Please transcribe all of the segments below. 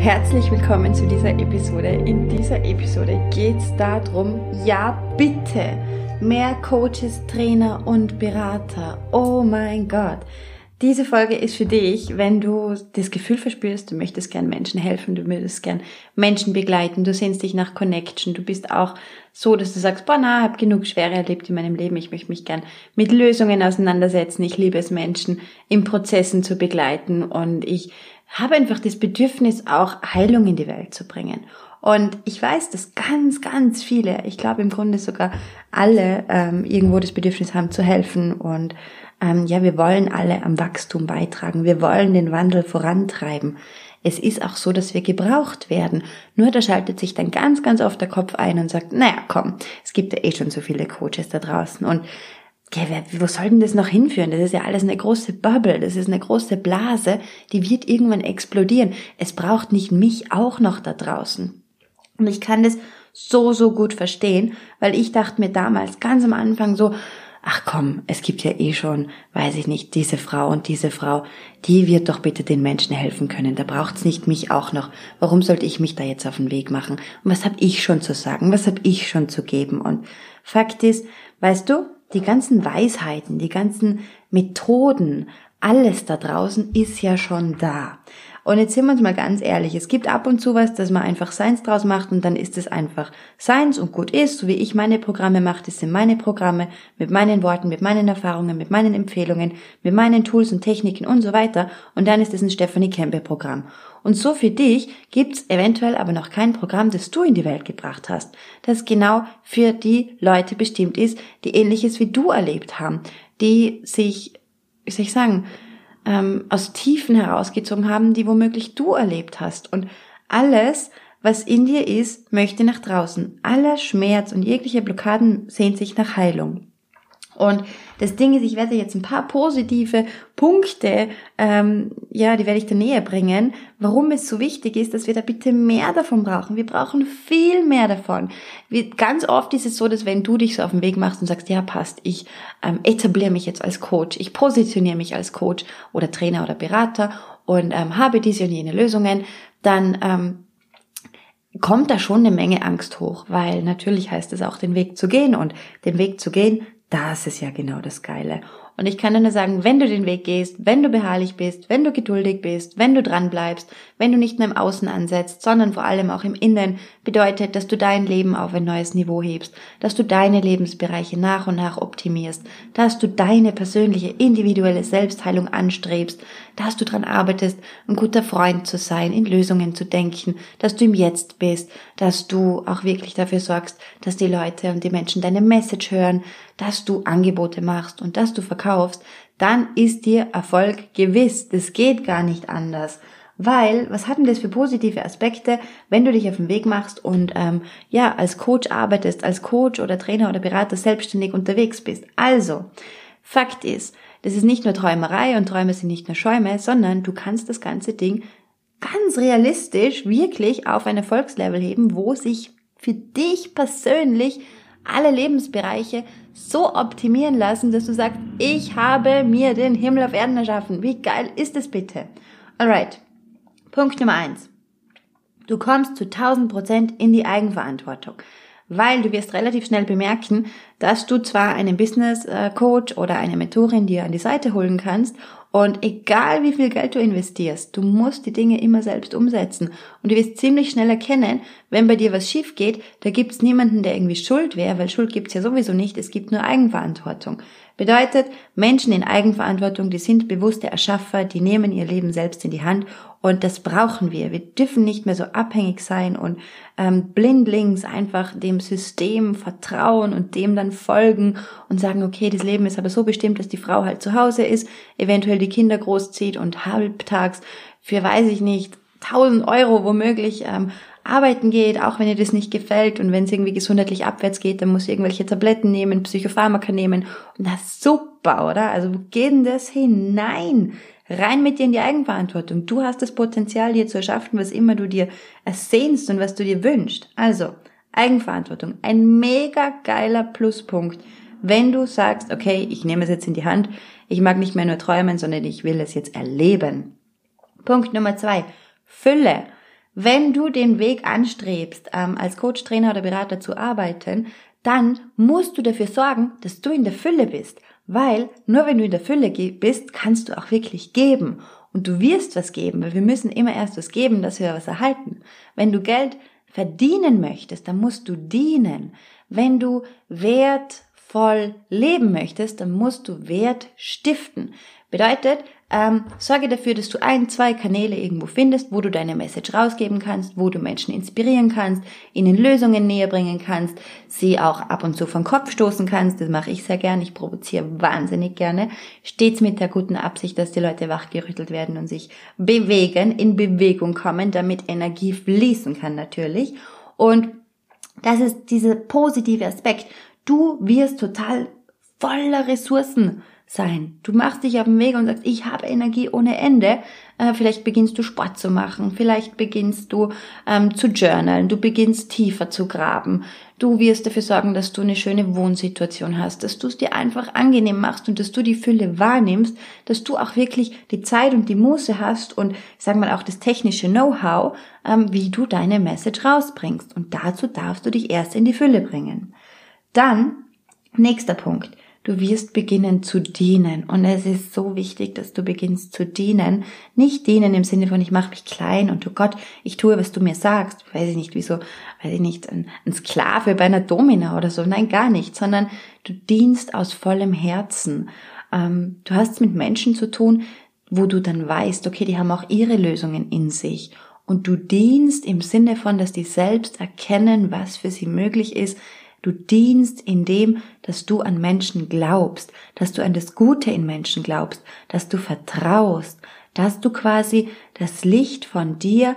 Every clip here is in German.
Herzlich willkommen zu dieser Episode. In dieser Episode geht es darum, ja bitte, mehr Coaches, Trainer und Berater. Oh mein Gott. Diese Folge ist für dich, wenn du das Gefühl verspürst, du möchtest gern Menschen helfen, du möchtest gern Menschen begleiten, du sehnst dich nach Connection, du bist auch so, dass du sagst, boah, na, hab genug Schwere erlebt in meinem Leben, ich möchte mich gern mit Lösungen auseinandersetzen, ich liebe es Menschen in Prozessen zu begleiten und ich habe einfach das Bedürfnis, auch Heilung in die Welt zu bringen. Und ich weiß, dass ganz, ganz viele, ich glaube im Grunde sogar alle ähm, irgendwo das Bedürfnis haben zu helfen. Und ähm, ja, wir wollen alle am Wachstum beitragen. Wir wollen den Wandel vorantreiben. Es ist auch so, dass wir gebraucht werden. Nur da schaltet sich dann ganz, ganz oft der Kopf ein und sagt, naja, komm, es gibt ja eh schon so viele Coaches da draußen. Und okay, wo soll denn das noch hinführen? Das ist ja alles eine große Bubble, das ist eine große Blase, die wird irgendwann explodieren. Es braucht nicht mich auch noch da draußen. Und ich kann das so, so gut verstehen, weil ich dachte mir damals ganz am Anfang so, ach komm, es gibt ja eh schon, weiß ich nicht, diese Frau und diese Frau, die wird doch bitte den Menschen helfen können. Da braucht's nicht mich auch noch. Warum sollte ich mich da jetzt auf den Weg machen? Und was habe ich schon zu sagen? Was habe ich schon zu geben? Und Fakt ist, weißt du, die ganzen Weisheiten, die ganzen Methoden, alles da draußen ist ja schon da. Und jetzt sind wir uns mal ganz ehrlich, es gibt ab und zu was, dass man einfach Seins draus macht und dann ist es einfach Seins und gut ist, so wie ich meine Programme mache, das sind meine Programme mit meinen Worten, mit meinen Erfahrungen, mit meinen Empfehlungen, mit meinen Tools und Techniken und so weiter und dann ist es ein Stephanie Kempe Programm. Und so für dich gibt's eventuell aber noch kein Programm, das du in die Welt gebracht hast, das genau für die Leute bestimmt ist, die ähnliches wie du erlebt haben, die sich, wie soll ich sagen, ähm, aus Tiefen herausgezogen haben, die womöglich du erlebt hast. Und alles, was in dir ist, möchte nach draußen. Aller Schmerz und jegliche Blockaden sehnt sich nach Heilung. Und das Ding ist, ich werde jetzt ein paar positive Punkte, ähm, ja, die werde ich dir näher bringen, warum es so wichtig ist, dass wir da bitte mehr davon brauchen. Wir brauchen viel mehr davon. Wir, ganz oft ist es so, dass wenn du dich so auf den Weg machst und sagst, ja, passt, ich ähm, etabliere mich jetzt als Coach, ich positioniere mich als Coach oder Trainer oder Berater und ähm, habe diese und jene Lösungen, dann ähm, kommt da schon eine Menge Angst hoch, weil natürlich heißt es auch, den Weg zu gehen und den Weg zu gehen, das ist ja genau das Geile. Und ich kann nur sagen, wenn du den Weg gehst, wenn du beharrlich bist, wenn du geduldig bist, wenn du dran bleibst, wenn du nicht nur im Außen ansetzt, sondern vor allem auch im Innen, bedeutet, dass du dein Leben auf ein neues Niveau hebst, dass du deine Lebensbereiche nach und nach optimierst, dass du deine persönliche, individuelle Selbstheilung anstrebst, dass du dran arbeitest, ein guter Freund zu sein, in Lösungen zu denken, dass du im Jetzt bist, dass du auch wirklich dafür sorgst, dass die Leute und die Menschen deine Message hören, dass du Angebote machst und dass du verkaufst, dann ist dir Erfolg gewiss. Das geht gar nicht anders. Weil, was hat denn das für positive Aspekte, wenn du dich auf den Weg machst und ähm, ja, als Coach arbeitest, als Coach oder Trainer oder Berater selbstständig unterwegs bist? Also, Fakt ist, das ist nicht nur Träumerei und Träume sind nicht nur Schäume, sondern du kannst das ganze Ding ganz realistisch wirklich auf ein Erfolgslevel heben, wo sich für dich persönlich alle Lebensbereiche so optimieren lassen, dass du sagst, ich habe mir den Himmel auf Erden erschaffen. Wie geil ist es bitte? Alright. Punkt Nummer eins. Du kommst zu 1000 Prozent in die Eigenverantwortung weil du wirst relativ schnell bemerken, dass du zwar einen Business äh, Coach oder eine Mentorin dir an die Seite holen kannst und egal wie viel Geld du investierst, du musst die Dinge immer selbst umsetzen und du wirst ziemlich schnell erkennen, wenn bei dir was schief geht, da gibt's niemanden, der irgendwie schuld wäre, weil Schuld gibt's ja sowieso nicht, es gibt nur Eigenverantwortung. Bedeutet, Menschen in Eigenverantwortung, die sind bewusste Erschaffer, die nehmen ihr Leben selbst in die Hand und das brauchen wir. Wir dürfen nicht mehr so abhängig sein und ähm, blindlings einfach dem System vertrauen und dem dann folgen und sagen, okay, das Leben ist aber so bestimmt, dass die Frau halt zu Hause ist, eventuell die Kinder großzieht und halbtags für, weiß ich nicht, 1000 Euro womöglich ähm, arbeiten geht, auch wenn ihr das nicht gefällt und wenn es irgendwie gesundheitlich abwärts geht, dann muss ihr irgendwelche Tabletten nehmen, Psychopharmaka nehmen und das ist super, oder? Also wo geht denn das hin? Rein mit dir in die Eigenverantwortung. Du hast das Potenzial, dir zu erschaffen, was immer du dir ersehnst und was du dir wünschst. Also, Eigenverantwortung. Ein mega geiler Pluspunkt, wenn du sagst, okay, ich nehme es jetzt in die Hand, ich mag nicht mehr nur träumen, sondern ich will es jetzt erleben. Punkt Nummer zwei. Fülle. Wenn du den Weg anstrebst, ähm, als Coach, Trainer oder Berater zu arbeiten, dann musst du dafür sorgen, dass du in der Fülle bist. Weil nur wenn du in der Fülle bist, kannst du auch wirklich geben. Und du wirst was geben, weil wir müssen immer erst was geben, dass wir was erhalten. Wenn du Geld verdienen möchtest, dann musst du dienen. Wenn du wertvoll leben möchtest, dann musst du Wert stiften. Bedeutet, ähm, sorge dafür, dass du ein, zwei Kanäle irgendwo findest, wo du deine Message rausgeben kannst, wo du Menschen inspirieren kannst, ihnen Lösungen näher bringen kannst, sie auch ab und zu vom Kopf stoßen kannst. Das mache ich sehr gern. Ich provoziere wahnsinnig gerne. Stets mit der guten Absicht, dass die Leute wachgerüttelt werden und sich bewegen, in Bewegung kommen, damit Energie fließen kann natürlich. Und das ist dieser positive Aspekt. Du wirst total voller Ressourcen sein. Du machst dich auf den Weg und sagst, ich habe Energie ohne Ende. Äh, vielleicht beginnst du Sport zu machen, vielleicht beginnst du ähm, zu journalen, du beginnst tiefer zu graben. Du wirst dafür sorgen, dass du eine schöne Wohnsituation hast, dass du es dir einfach angenehm machst und dass du die Fülle wahrnimmst, dass du auch wirklich die Zeit und die Muße hast und, sagen wir auch, das technische Know-how, ähm, wie du deine Message rausbringst. Und dazu darfst du dich erst in die Fülle bringen. Dann, nächster Punkt Du wirst beginnen zu dienen. Und es ist so wichtig, dass du beginnst zu dienen. Nicht dienen im Sinne von, ich mache mich klein und du oh Gott, ich tue, was du mir sagst. Weiß ich nicht, wieso, weiß ich nicht, ein, ein Sklave bei einer Domina oder so. Nein, gar nicht. Sondern du dienst aus vollem Herzen. Ähm, du hast mit Menschen zu tun, wo du dann weißt, okay, die haben auch ihre Lösungen in sich. Und du dienst im Sinne von, dass die selbst erkennen, was für sie möglich ist, Du dienst in dem, dass du an Menschen glaubst, dass du an das Gute in Menschen glaubst, dass du vertraust, dass du quasi das Licht von dir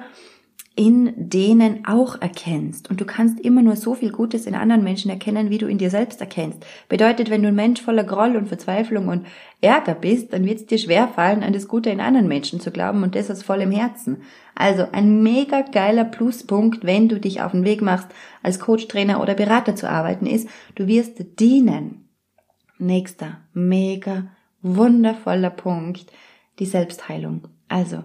in denen auch erkennst. Und du kannst immer nur so viel Gutes in anderen Menschen erkennen, wie du in dir selbst erkennst. Bedeutet, wenn du ein Mensch voller Groll und Verzweiflung und Ärger bist, dann wird es dir schwerfallen, an das Gute in anderen Menschen zu glauben und das aus vollem Herzen. Also ein mega geiler Pluspunkt, wenn du dich auf den Weg machst, als Coach, Trainer oder Berater zu arbeiten, ist, du wirst dienen. Nächster, mega wundervoller Punkt, die Selbstheilung. Also,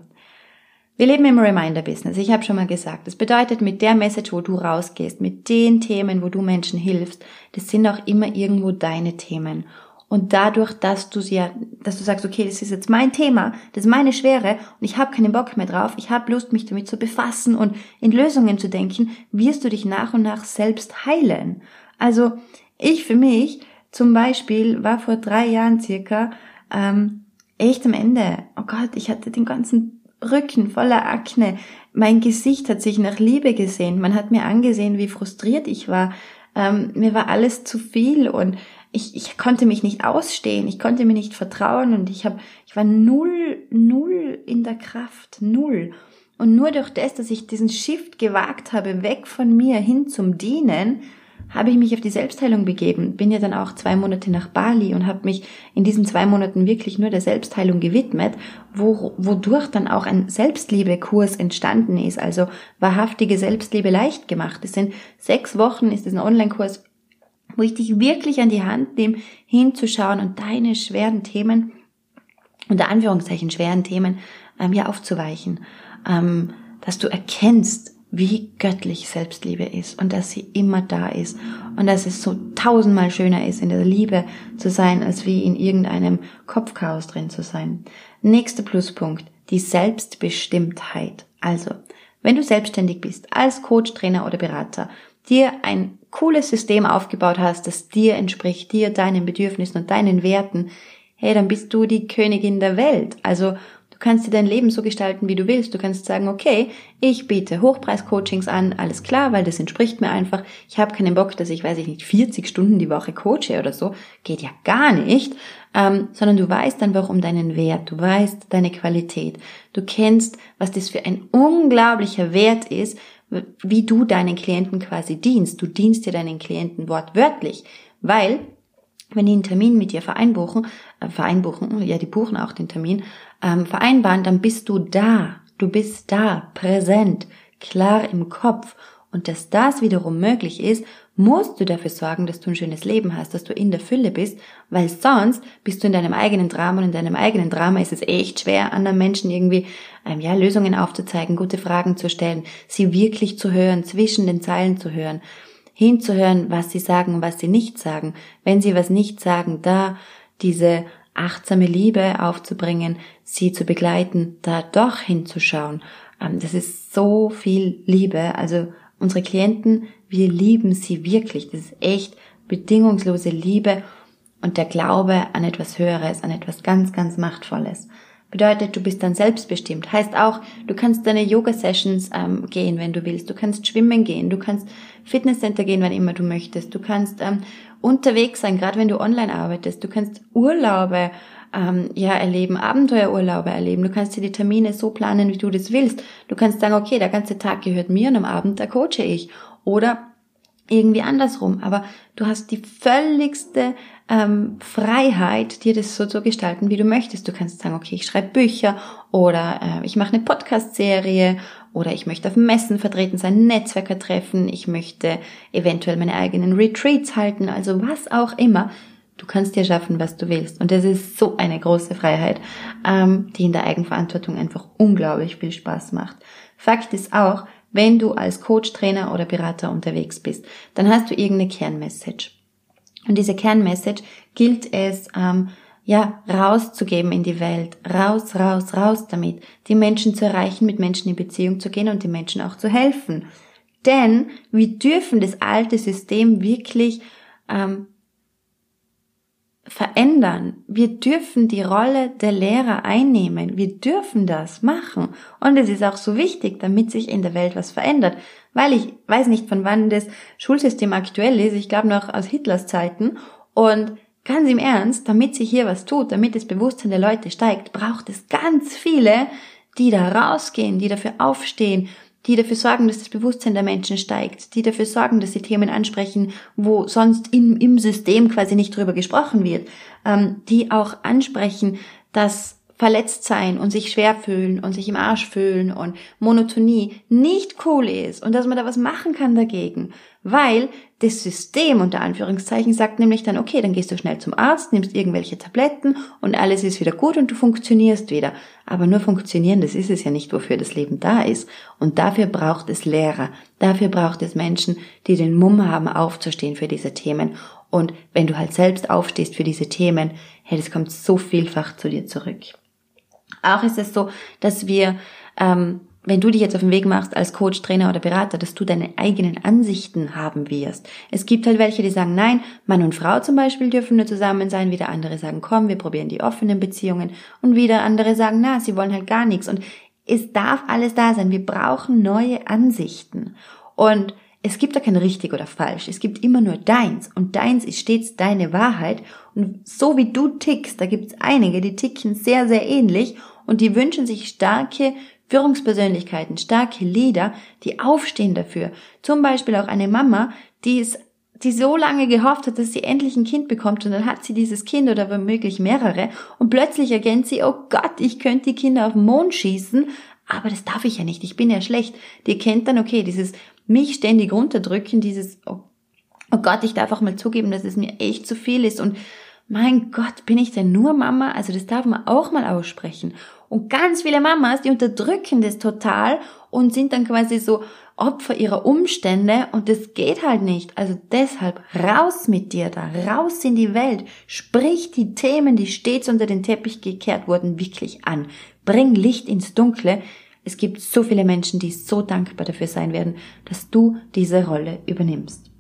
wir leben im Reminder-Business. Ich habe schon mal gesagt, das bedeutet, mit der Message, wo du rausgehst, mit den Themen, wo du Menschen hilfst, das sind auch immer irgendwo deine Themen. Und dadurch, dass du ja, dass du sagst, okay, das ist jetzt mein Thema, das ist meine Schwere und ich habe keinen Bock mehr drauf, ich habe Lust, mich damit zu befassen und in Lösungen zu denken, wirst du dich nach und nach selbst heilen. Also ich für mich zum Beispiel war vor drei Jahren circa ähm, echt am Ende. Oh Gott, ich hatte den ganzen Rücken voller Akne. Mein Gesicht hat sich nach Liebe gesehen. Man hat mir angesehen, wie frustriert ich war. Ähm, mir war alles zu viel und ich, ich konnte mich nicht ausstehen. Ich konnte mir nicht vertrauen und ich habe, ich war null, null in der Kraft, null. Und nur durch das, dass ich diesen Shift gewagt habe, weg von mir hin zum Dienen, habe ich mich auf die Selbstheilung begeben. Bin ja dann auch zwei Monate nach Bali und habe mich in diesen zwei Monaten wirklich nur der Selbstheilung gewidmet, wo, wodurch dann auch ein Selbstliebe-Kurs entstanden ist, also wahrhaftige Selbstliebe leicht gemacht. Es sind sechs Wochen, ist es ein Online-Kurs, wo ich dich wirklich an die Hand nehme, hinzuschauen und deine schweren Themen, unter Anführungszeichen schweren Themen, ähm, ja aufzuweichen. Ähm, dass du erkennst, wie göttlich Selbstliebe ist und dass sie immer da ist und dass es so tausendmal schöner ist, in der Liebe zu sein, als wie in irgendeinem Kopfchaos drin zu sein. Nächster Pluspunkt, die Selbstbestimmtheit. Also, wenn du selbstständig bist, als Coach, Trainer oder Berater, dir ein cooles System aufgebaut hast, das dir entspricht, dir, deinen Bedürfnissen und deinen Werten, hey, dann bist du die Königin der Welt. Also kannst dir dein Leben so gestalten, wie du willst. Du kannst sagen, okay, ich biete Hochpreis-Coachings an, alles klar, weil das entspricht mir einfach. Ich habe keinen Bock, dass ich, weiß ich nicht, 40 Stunden die Woche coache oder so. Geht ja gar nicht. Ähm, sondern du weißt einfach um deinen Wert, du weißt deine Qualität. Du kennst, was das für ein unglaublicher Wert ist, wie du deinen Klienten quasi dienst. Du dienst dir deinen Klienten wortwörtlich, weil wenn die einen Termin mit dir vereinbuchen, äh, vereinbuchen, ja, die buchen auch den Termin, ähm, vereinbaren, dann bist du da. Du bist da, präsent, klar im Kopf. Und dass das wiederum möglich ist, musst du dafür sorgen, dass du ein schönes Leben hast, dass du in der Fülle bist, weil sonst bist du in deinem eigenen Drama und in deinem eigenen Drama ist es echt schwer, anderen Menschen irgendwie ähm, ja, Lösungen aufzuzeigen, gute Fragen zu stellen, sie wirklich zu hören, zwischen den Zeilen zu hören, hinzuhören, was sie sagen und was sie nicht sagen. Wenn sie was nicht sagen, da diese achtsame Liebe aufzubringen, sie zu begleiten, da doch hinzuschauen. Ähm, das ist so viel Liebe. Also unsere Klienten, wir lieben sie wirklich. Das ist echt bedingungslose Liebe und der Glaube an etwas Höheres, an etwas ganz, ganz Machtvolles. Bedeutet, du bist dann selbstbestimmt. Heißt auch, du kannst deine Yoga-Sessions ähm, gehen, wenn du willst. Du kannst schwimmen gehen. Du kannst Fitnesscenter gehen, wann immer du möchtest. Du kannst ähm, unterwegs sein, gerade wenn du online arbeitest. Du kannst Urlaube ähm, ja erleben, Abenteuerurlaube erleben. Du kannst dir die Termine so planen, wie du das willst. Du kannst sagen, okay, der ganze Tag gehört mir und am Abend da coache ich. Oder irgendwie andersrum. Aber du hast die völligste ähm, Freiheit, dir das so zu gestalten, wie du möchtest. Du kannst sagen, okay, ich schreibe Bücher oder äh, ich mache eine Podcast-Serie oder ich möchte auf Messen vertreten sein, Netzwerker treffen, ich möchte eventuell meine eigenen Retreats halten, also was auch immer. Du kannst dir schaffen, was du willst. Und das ist so eine große Freiheit, ähm, die in der Eigenverantwortung einfach unglaublich viel Spaß macht. Fakt ist auch, wenn du als Coach, Trainer oder Berater unterwegs bist, dann hast du irgendeine Kernmessage. Und diese Kernmessage gilt es, ähm, ja, rauszugeben in die Welt. Raus, raus, raus damit. Die Menschen zu erreichen, mit Menschen in Beziehung zu gehen und den Menschen auch zu helfen. Denn wir dürfen das alte System wirklich ähm, verändern. Wir dürfen die Rolle der Lehrer einnehmen. Wir dürfen das machen. Und es ist auch so wichtig, damit sich in der Welt was verändert. Weil ich weiß nicht, von wann das Schulsystem aktuell ist. Ich glaube noch aus Hitlers Zeiten. Und Ganz im Ernst, damit sich hier was tut, damit das Bewusstsein der Leute steigt, braucht es ganz viele, die da rausgehen, die dafür aufstehen, die dafür sorgen, dass das Bewusstsein der Menschen steigt, die dafür sorgen, dass sie Themen ansprechen, wo sonst im, im System quasi nicht drüber gesprochen wird, ähm, die auch ansprechen, dass verletzt sein und sich schwer fühlen und sich im Arsch fühlen und Monotonie nicht cool ist und dass man da was machen kann dagegen. Weil das System unter Anführungszeichen sagt nämlich dann, okay, dann gehst du schnell zum Arzt, nimmst irgendwelche Tabletten und alles ist wieder gut und du funktionierst wieder. Aber nur funktionieren, das ist es ja nicht, wofür das Leben da ist. Und dafür braucht es Lehrer, dafür braucht es Menschen, die den Mumm haben, aufzustehen für diese Themen. Und wenn du halt selbst aufstehst für diese Themen, hey, das kommt so vielfach zu dir zurück. Auch ist es so, dass wir ähm, wenn du dich jetzt auf den Weg machst als Coach, Trainer oder Berater, dass du deine eigenen Ansichten haben wirst. Es gibt halt welche, die sagen, nein, Mann und Frau zum Beispiel dürfen nur zusammen sein, wieder andere sagen, komm, wir probieren die offenen Beziehungen. Und wieder andere sagen, na, sie wollen halt gar nichts. Und es darf alles da sein. Wir brauchen neue Ansichten. Und es gibt da kein richtig oder falsch. Es gibt immer nur deins. Und deins ist stets deine Wahrheit. Und so wie du tickst, da gibt es einige, die ticken sehr, sehr ähnlich. Und die wünschen sich starke Führungspersönlichkeiten, starke Leader, die aufstehen dafür. Zum Beispiel auch eine Mama, die es die so lange gehofft hat, dass sie endlich ein Kind bekommt und dann hat sie dieses Kind oder womöglich mehrere und plötzlich erkennt sie, oh Gott, ich könnte die Kinder auf den Mond schießen, aber das darf ich ja nicht, ich bin ja schlecht. Die kennt dann, okay, dieses mich ständig runterdrücken, dieses, oh, oh Gott, ich darf auch mal zugeben, dass es mir echt zu viel ist und mein Gott, bin ich denn nur Mama? Also das darf man auch mal aussprechen. Und ganz viele Mamas, die unterdrücken das total und sind dann quasi so Opfer ihrer Umstände und das geht halt nicht. Also deshalb raus mit dir da, raus in die Welt, sprich die Themen, die stets unter den Teppich gekehrt wurden, wirklich an. Bring Licht ins Dunkle. Es gibt so viele Menschen, die so dankbar dafür sein werden, dass du diese Rolle übernimmst.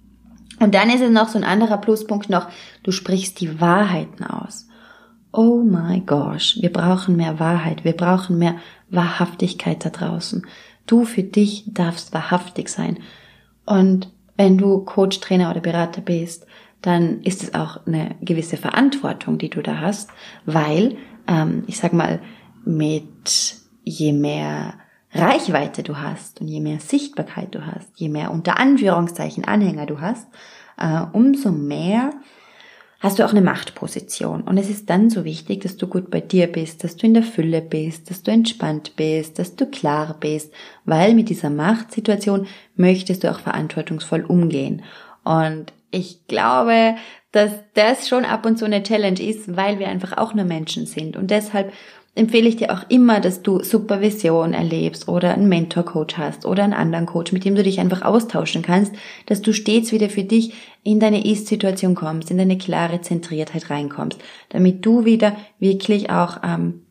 Und dann ist es noch so ein anderer Pluspunkt noch, du sprichst die Wahrheiten aus. Oh my gosh, wir brauchen mehr Wahrheit, wir brauchen mehr Wahrhaftigkeit da draußen. Du für dich darfst wahrhaftig sein. Und wenn du Coach, Trainer oder Berater bist, dann ist es auch eine gewisse Verantwortung, die du da hast, weil, ähm, ich sag mal, mit je mehr Reichweite du hast und je mehr Sichtbarkeit du hast, je mehr unter Anführungszeichen Anhänger du hast, äh, umso mehr hast du auch eine Machtposition. Und es ist dann so wichtig, dass du gut bei dir bist, dass du in der Fülle bist, dass du entspannt bist, dass du klar bist, weil mit dieser Machtsituation möchtest du auch verantwortungsvoll umgehen. Und ich glaube, dass das schon ab und zu eine Challenge ist, weil wir einfach auch nur Menschen sind. Und deshalb empfehle ich dir auch immer, dass du Supervision erlebst oder einen Mentor-Coach hast oder einen anderen Coach, mit dem du dich einfach austauschen kannst, dass du stets wieder für dich in deine Ist-Situation kommst, in deine klare Zentriertheit reinkommst, damit du wieder wirklich auch ähm,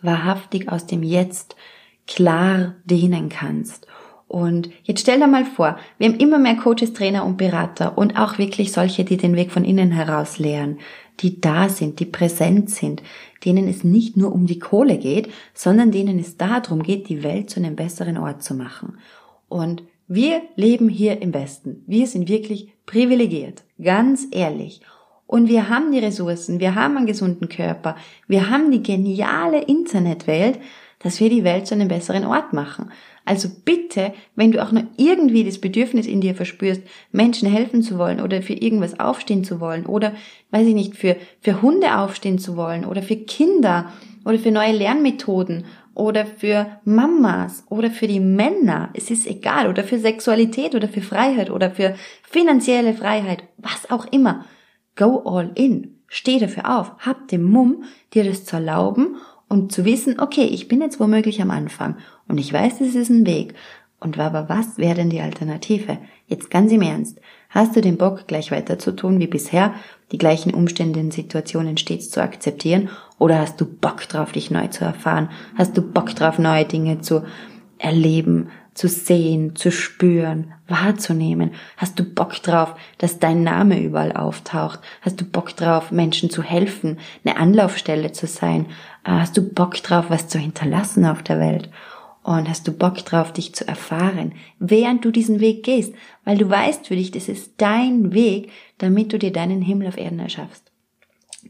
wahrhaftig aus dem Jetzt klar dienen kannst. Und jetzt stell dir mal vor, wir haben immer mehr Coaches, Trainer und Berater und auch wirklich solche, die den Weg von innen heraus lehren, die da sind, die präsent sind, denen es nicht nur um die Kohle geht, sondern denen es darum geht, die Welt zu einem besseren Ort zu machen. Und wir leben hier im Westen. Wir sind wirklich privilegiert, ganz ehrlich. Und wir haben die Ressourcen, wir haben einen gesunden Körper, wir haben die geniale Internetwelt, dass wir die Welt zu einem besseren Ort machen. Also bitte, wenn du auch nur irgendwie das Bedürfnis in dir verspürst, Menschen helfen zu wollen oder für irgendwas aufstehen zu wollen oder, weiß ich nicht, für, für Hunde aufstehen zu wollen oder für Kinder oder für neue Lernmethoden oder für Mamas oder für die Männer, es ist egal, oder für Sexualität oder für Freiheit oder für finanzielle Freiheit, was auch immer. Go all in. Steh dafür auf. Hab den Mumm, dir das zu erlauben und zu wissen, okay, ich bin jetzt womöglich am Anfang und ich weiß, es ist ein Weg. Und aber was wäre denn die Alternative? Jetzt ganz im Ernst. Hast du den Bock, gleich weiter zu tun wie bisher, die gleichen Umstände und Situationen stets zu akzeptieren? Oder hast du Bock drauf, dich neu zu erfahren? Hast du Bock drauf, neue Dinge zu erleben, zu sehen, zu spüren, wahrzunehmen? Hast du Bock drauf, dass dein Name überall auftaucht? Hast du Bock drauf, Menschen zu helfen, eine Anlaufstelle zu sein? Äh, hast du Bock drauf, was zu hinterlassen auf der Welt? Und hast du Bock drauf, dich zu erfahren, während du diesen Weg gehst? Weil du weißt für dich, das ist dein Weg, damit du dir deinen Himmel auf Erden erschaffst.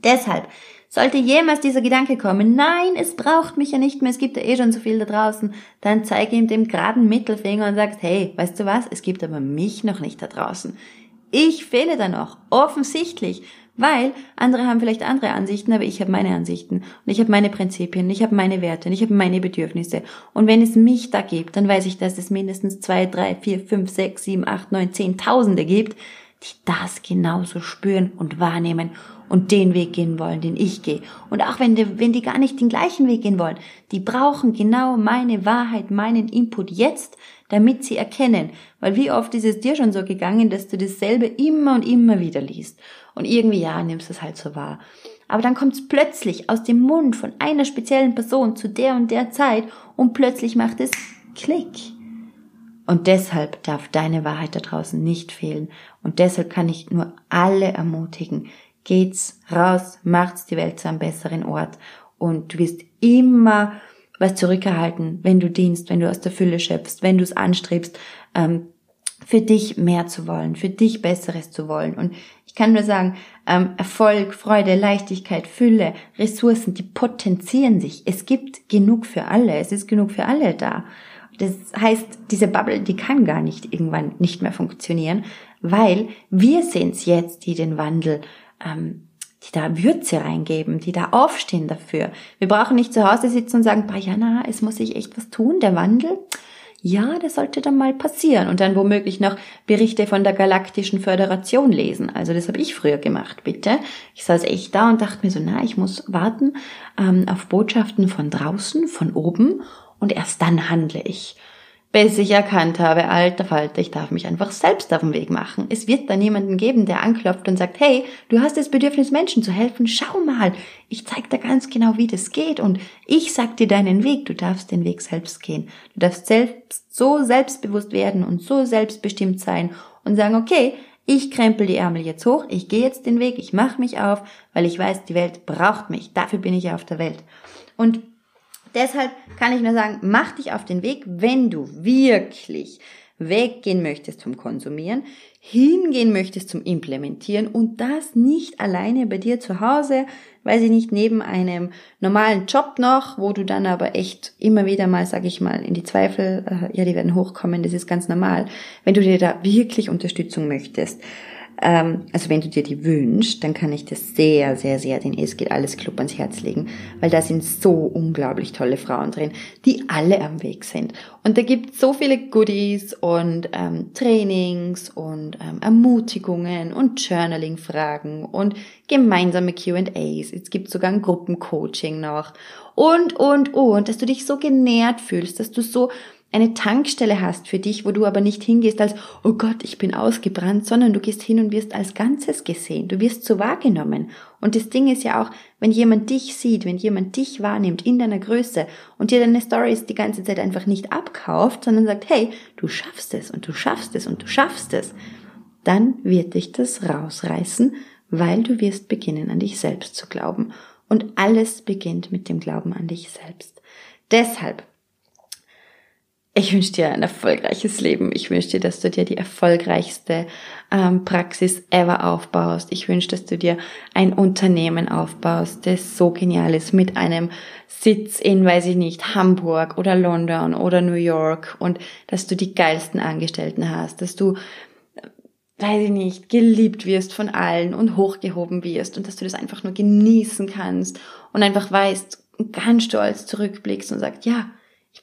Deshalb sollte jemals dieser Gedanke kommen, nein, es braucht mich ja nicht mehr, es gibt ja eh schon so viel da draußen, dann zeige ihm den geraden Mittelfinger und sagst, hey, weißt du was, es gibt aber mich noch nicht da draußen. Ich fehle da noch, offensichtlich, weil andere haben vielleicht andere Ansichten, aber ich habe meine Ansichten und ich habe meine Prinzipien, ich habe meine Werte, und ich habe meine Bedürfnisse. Und wenn es mich da gibt, dann weiß ich, dass es mindestens zwei, drei, vier, fünf, sechs, sieben, acht, neun, zehn Tausende gibt, die das genauso spüren und wahrnehmen und den Weg gehen wollen, den ich gehe. Und auch wenn die, wenn die gar nicht den gleichen Weg gehen wollen, die brauchen genau meine Wahrheit, meinen Input jetzt, damit sie erkennen. Weil wie oft ist es dir schon so gegangen, dass du dasselbe immer und immer wieder liest. Und irgendwie, ja, nimmst es halt so wahr. Aber dann kommt es plötzlich aus dem Mund von einer speziellen Person zu der und der Zeit und plötzlich macht es Klick. Und deshalb darf deine Wahrheit da draußen nicht fehlen. Und deshalb kann ich nur alle ermutigen, geht's raus, macht's die Welt zu einem besseren Ort. Und du wirst immer was zurückerhalten, wenn du dienst, wenn du aus der Fülle schöpfst, wenn du es anstrebst, ähm, für dich mehr zu wollen, für dich Besseres zu wollen. Und ich kann nur sagen, ähm, Erfolg, Freude, Leichtigkeit, Fülle, Ressourcen, die potenzieren sich. Es gibt genug für alle. Es ist genug für alle da. Das heißt, diese Bubble, die kann gar nicht irgendwann nicht mehr funktionieren, weil wir sind's jetzt, die den Wandel ähm, die da Würze reingeben, die da aufstehen dafür. Wir brauchen nicht zu Hause sitzen und sagen, Jana, es muss sich echt was tun, der Wandel. Ja, das sollte dann mal passieren und dann womöglich noch Berichte von der Galaktischen Föderation lesen. Also das habe ich früher gemacht, bitte. Ich saß echt da und dachte mir so, na, ich muss warten ähm, auf Botschaften von draußen, von oben und erst dann handle ich bis ich erkannt habe, alter Falter, ich darf mich einfach selbst auf den Weg machen. Es wird da niemanden geben, der anklopft und sagt, hey, du hast das Bedürfnis, Menschen zu helfen, schau mal, ich zeig dir ganz genau, wie das geht und ich sag dir deinen Weg, du darfst den Weg selbst gehen. Du darfst selbst so selbstbewusst werden und so selbstbestimmt sein und sagen, okay, Ich krempel die Ärmel jetzt hoch, ich gehe jetzt den Weg, ich mache mich auf, weil ich weiß, die Welt braucht mich. Dafür bin ich ja auf der Welt. Und deshalb kann ich nur sagen, mach dich auf den Weg, wenn du wirklich weggehen möchtest vom Konsumieren, hingehen möchtest zum Implementieren und das nicht alleine bei dir zu Hause, weiß ich nicht, neben einem normalen Job noch, wo du dann aber echt immer wieder mal, sag ich mal, in die Zweifel, äh, ja, die werden hochkommen, das ist ganz normal, wenn du dir da wirklich Unterstützung möchtest ähm, also wenn du dir die wünschst, dann kann ich dir sehr, sehr, sehr den Es geht alles Club ans Herz legen, weil da sind so unglaublich tolle Frauen drin, die alle am Weg sind. Und da gibt so viele Goodies und ähm, Trainings und ähm, Ermutigungen und Journaling-Fragen und gemeinsame Q&As. Es gibt sogar ein Gruppencoaching noch und, und, und, dass du dich so genährt fühlst, dass du so eine Tankstelle hast für dich, wo du aber nicht hingehst als, oh Gott, ich bin ausgebrannt, sondern du gehst hin und wirst als Ganzes gesehen, du wirst so wahrgenommen. Und das Ding ist ja auch, wenn jemand dich sieht, wenn jemand dich wahrnimmt in deiner Größe und dir deine Stories die ganze Zeit einfach nicht abkauft, sondern sagt, hey, du schaffst es und du schaffst es und du schaffst es, dann wird dich das rausreißen, weil du wirst beginnen, an dich selbst zu glauben. Und alles beginnt mit dem Glauben an dich selbst. Deshalb ich wünsche dir ein erfolgreiches Leben. Ich wünsche dir, dass du dir die erfolgreichste ähm, Praxis ever aufbaust. Ich wünsche, dass du dir ein Unternehmen aufbaust, das so genial ist, mit einem Sitz in, weiß ich nicht, Hamburg oder London oder New York und dass du die geilsten Angestellten hast, dass du weiß ich nicht, geliebt wirst von allen und hochgehoben wirst und dass du das einfach nur genießen kannst und einfach weißt ganz stolz zurückblickst und sagst, ja,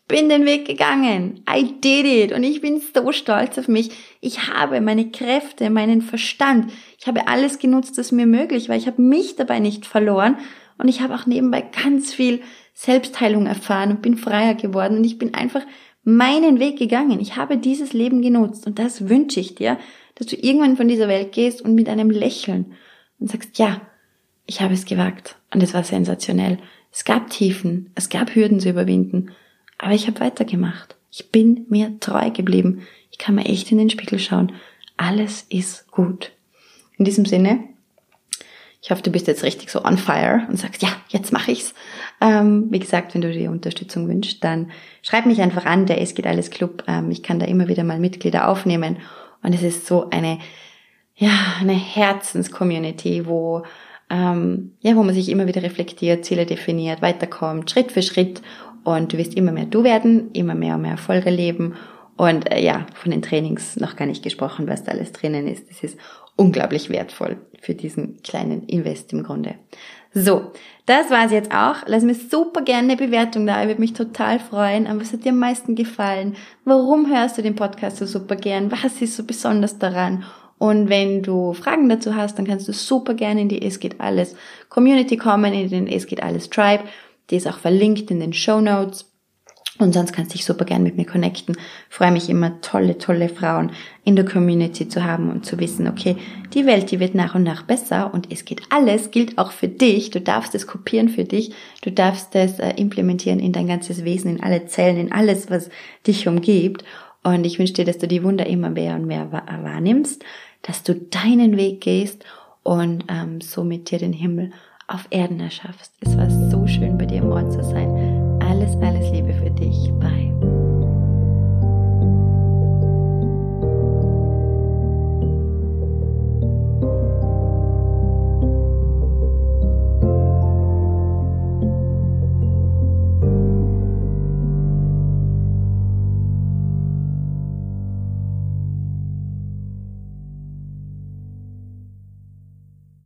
bin den Weg gegangen. I did it. Und ich bin so stolz auf mich. Ich habe meine Kräfte, meinen Verstand. Ich habe alles genutzt, was mir möglich war. Ich habe mich dabei nicht verloren. Und ich habe auch nebenbei ganz viel Selbstheilung erfahren und bin freier geworden. Und ich bin einfach meinen Weg gegangen. Ich habe dieses Leben genutzt. Und das wünsche ich dir, dass du irgendwann von dieser Welt gehst und mit einem Lächeln und sagst, ja, ich habe es gewagt. Und es war sensationell. Es gab Tiefen. Es gab Hürden zu überwinden. Aber ich habe weitergemacht. Ich bin mir treu geblieben. Ich kann mir echt in den Spiegel schauen. Alles ist gut. In diesem Sinne, ich hoffe, du bist jetzt richtig so on fire und sagst, ja, jetzt mache ich's. Ähm, wie gesagt, wenn du dir Unterstützung wünschst, dann schreib mich einfach an, der Es geht alles Club. Ähm, ich kann da immer wieder mal Mitglieder aufnehmen. Und es ist so eine, ja, eine Herzenscommunity, wo, ähm, ja, wo man sich immer wieder reflektiert, Ziele definiert, weiterkommt, Schritt für Schritt und du wirst immer mehr du werden, immer mehr und mehr Erfolge leben und äh, ja, von den Trainings noch gar nicht gesprochen, was da alles drinnen ist. Das ist unglaublich wertvoll für diesen kleinen Invest im Grunde. So, das war's jetzt auch. Lass mir super gerne eine Bewertung da. Ich würde mich total freuen. Aber was hat dir am meisten gefallen? Warum hörst du den Podcast so super gern? Was ist so besonders daran? Und wenn du Fragen dazu hast, dann kannst du super gerne in die Es geht alles Community kommen, in den Es geht alles Tribe. Die ist auch verlinkt in den Show Notes. Und sonst kannst du dich super gern mit mir connecten. freue mich immer, tolle, tolle Frauen in der Community zu haben und zu wissen, okay, die Welt, die wird nach und nach besser und es geht alles, gilt auch für dich. Du darfst es kopieren für dich. Du darfst es äh, implementieren in dein ganzes Wesen, in alle Zellen, in alles, was dich umgibt. Und ich wünsche dir, dass du die Wunder immer mehr und mehr wahrnimmst, dass du deinen Weg gehst und ähm, somit dir den Himmel auf Erden erschaffst. Es war so schön, bei dir im Ort zu sein. Alles, alles Liebe für dich. Bye.